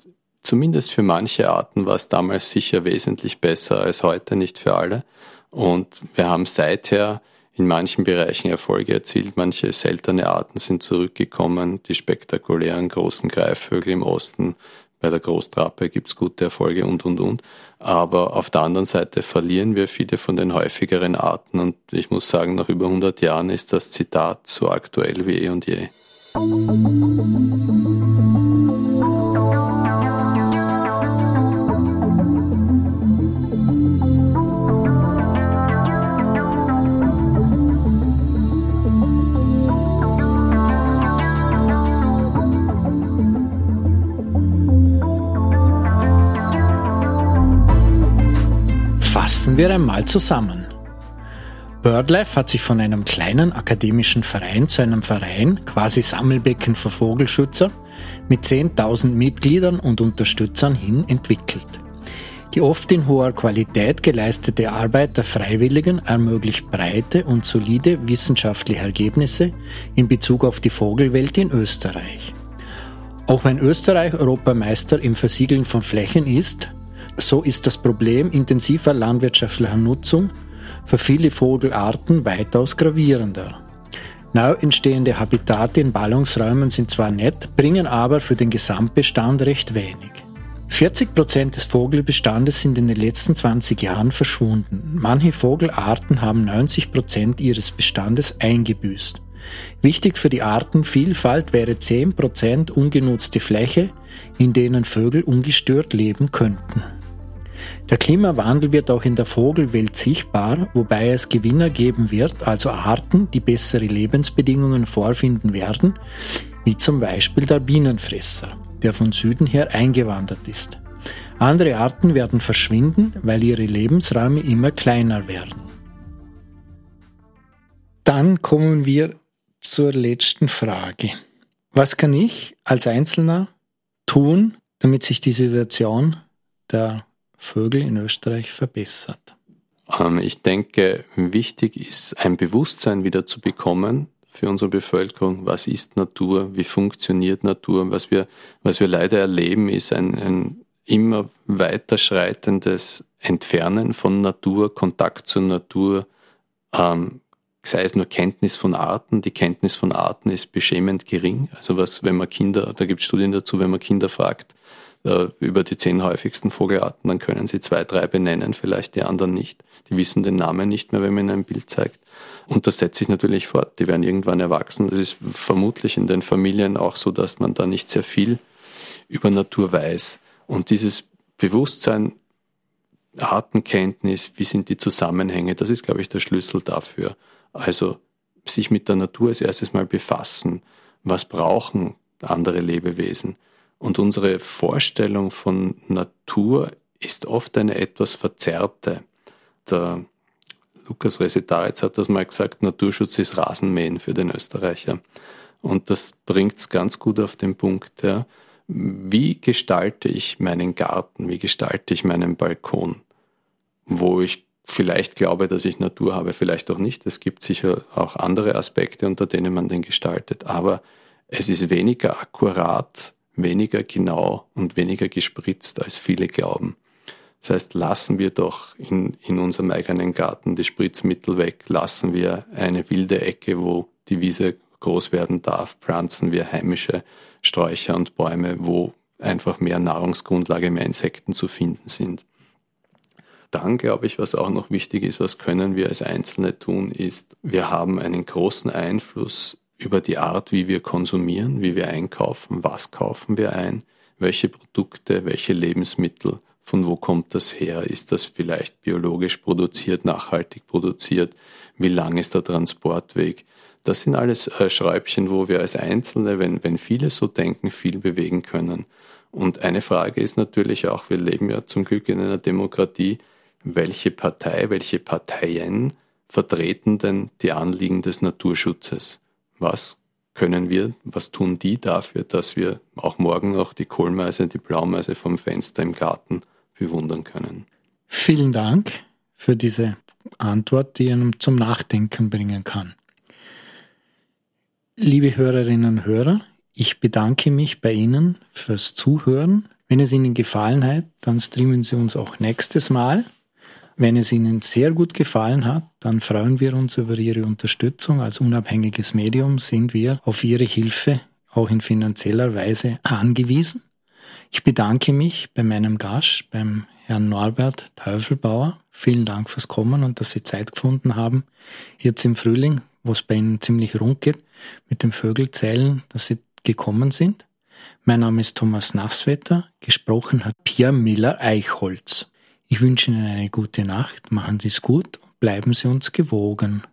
S1: zumindest für manche Arten war es damals sicher wesentlich besser als heute, nicht für alle. Und wir haben seither in manchen Bereichen Erfolge erzielt, manche seltene Arten sind zurückgekommen, die spektakulären großen Greifvögel im Osten, bei der Großtrappe gibt's gute Erfolge und, und, und. Aber auf der anderen Seite verlieren wir viele von den häufigeren Arten und ich muss sagen, nach über 100 Jahren ist das Zitat so aktuell wie eh und je.
S3: Fassen wir einmal zusammen. BirdLife hat sich von einem kleinen akademischen Verein zu einem Verein, quasi Sammelbecken für Vogelschützer, mit 10.000 Mitgliedern und Unterstützern hin entwickelt. Die oft in hoher Qualität geleistete Arbeit der Freiwilligen ermöglicht breite und solide wissenschaftliche Ergebnisse in Bezug auf die Vogelwelt in Österreich. Auch wenn Österreich Europameister im Versiegeln von Flächen ist, so ist das Problem intensiver landwirtschaftlicher Nutzung für viele Vogelarten weitaus gravierender. Neu entstehende Habitate in Ballungsräumen sind zwar nett, bringen aber für den Gesamtbestand recht wenig. 40 Prozent des Vogelbestandes sind in den letzten 20 Jahren verschwunden. Manche Vogelarten haben 90 Prozent ihres Bestandes eingebüßt. Wichtig für die Artenvielfalt wäre 10 Prozent ungenutzte Fläche, in denen Vögel ungestört leben könnten. Der Klimawandel wird auch in der Vogelwelt sichtbar, wobei es Gewinner geben wird, also Arten, die bessere Lebensbedingungen vorfinden werden, wie zum Beispiel der Bienenfresser, der von Süden her eingewandert ist. Andere Arten werden verschwinden, weil ihre Lebensräume immer kleiner werden. Dann kommen wir zur letzten Frage. Was kann ich als Einzelner tun, damit sich die Situation der Vögel in Österreich verbessert?
S1: Ähm, ich denke, wichtig ist, ein Bewusstsein wieder zu bekommen für unsere Bevölkerung. Was ist Natur? Wie funktioniert Natur? Was wir, was wir leider erleben, ist ein, ein immer weiter schreitendes Entfernen von Natur, Kontakt zur Natur, ähm, sei es nur Kenntnis von Arten. Die Kenntnis von Arten ist beschämend gering. Also was, wenn man Kinder, da gibt es Studien dazu, wenn man Kinder fragt, äh, über die zehn häufigsten Vogelarten, dann können sie zwei, drei benennen, vielleicht die anderen nicht. Die wissen den Namen nicht mehr, wenn man ihnen ein Bild zeigt. Und das setzt sich natürlich fort. Die werden irgendwann erwachsen. Das ist vermutlich in den Familien auch so, dass man da nicht sehr viel über Natur weiß. Und dieses Bewusstsein, Artenkenntnis, wie sind die Zusammenhänge, das ist, glaube ich, der Schlüssel dafür. Also sich mit der Natur als erstes mal befassen. Was brauchen andere Lebewesen? Und unsere Vorstellung von Natur ist oft eine etwas verzerrte. Der Lukas Resetaritz hat das mal gesagt, Naturschutz ist Rasenmähen für den Österreicher. Und das bringt es ganz gut auf den Punkt, ja. wie gestalte ich meinen Garten, wie gestalte ich meinen Balkon, wo ich vielleicht glaube, dass ich Natur habe, vielleicht auch nicht. Es gibt sicher auch andere Aspekte, unter denen man den gestaltet, aber es ist weniger akkurat, weniger genau und weniger gespritzt, als viele glauben. Das heißt, lassen wir doch in, in unserem eigenen Garten die Spritzmittel weg, lassen wir eine wilde Ecke, wo die Wiese groß werden darf, pflanzen wir heimische Sträucher und Bäume, wo einfach mehr Nahrungsgrundlage, mehr Insekten zu finden sind. Dann glaube ich, was auch noch wichtig ist, was können wir als Einzelne tun, ist, wir haben einen großen Einfluss über die Art, wie wir konsumieren, wie wir einkaufen, was kaufen wir ein, welche Produkte, welche Lebensmittel, von wo kommt das her, ist das vielleicht biologisch produziert, nachhaltig produziert, wie lang ist der Transportweg. Das sind alles äh, Schräubchen, wo wir als Einzelne, wenn, wenn viele so denken, viel bewegen können. Und eine Frage ist natürlich auch, wir leben ja zum Glück in einer Demokratie, welche Partei, welche Parteien vertreten denn die Anliegen des Naturschutzes? Was können wir, was tun die dafür, dass wir auch morgen noch die Kohlmeise, die Blaumeise vom Fenster im Garten bewundern können.
S3: Vielen Dank für diese Antwort, die einem zum Nachdenken bringen kann. Liebe Hörerinnen und Hörer, ich bedanke mich bei Ihnen fürs Zuhören. Wenn es Ihnen gefallen hat, dann streamen Sie uns auch nächstes Mal. Wenn es Ihnen sehr gut gefallen hat, dann freuen wir uns über Ihre Unterstützung. Als unabhängiges Medium sind wir auf Ihre Hilfe auch in finanzieller Weise angewiesen. Ich bedanke mich bei meinem Gast, beim Herrn Norbert Teufelbauer. Vielen Dank fürs Kommen und dass Sie Zeit gefunden haben, jetzt im Frühling, wo es bei Ihnen ziemlich rund geht, mit dem Vögelzählen, dass Sie gekommen sind. Mein Name ist Thomas Nasswetter, gesprochen hat Pierre Miller-Eichholz. Ich wünsche Ihnen eine gute Nacht, machen Sie es gut und bleiben Sie uns gewogen.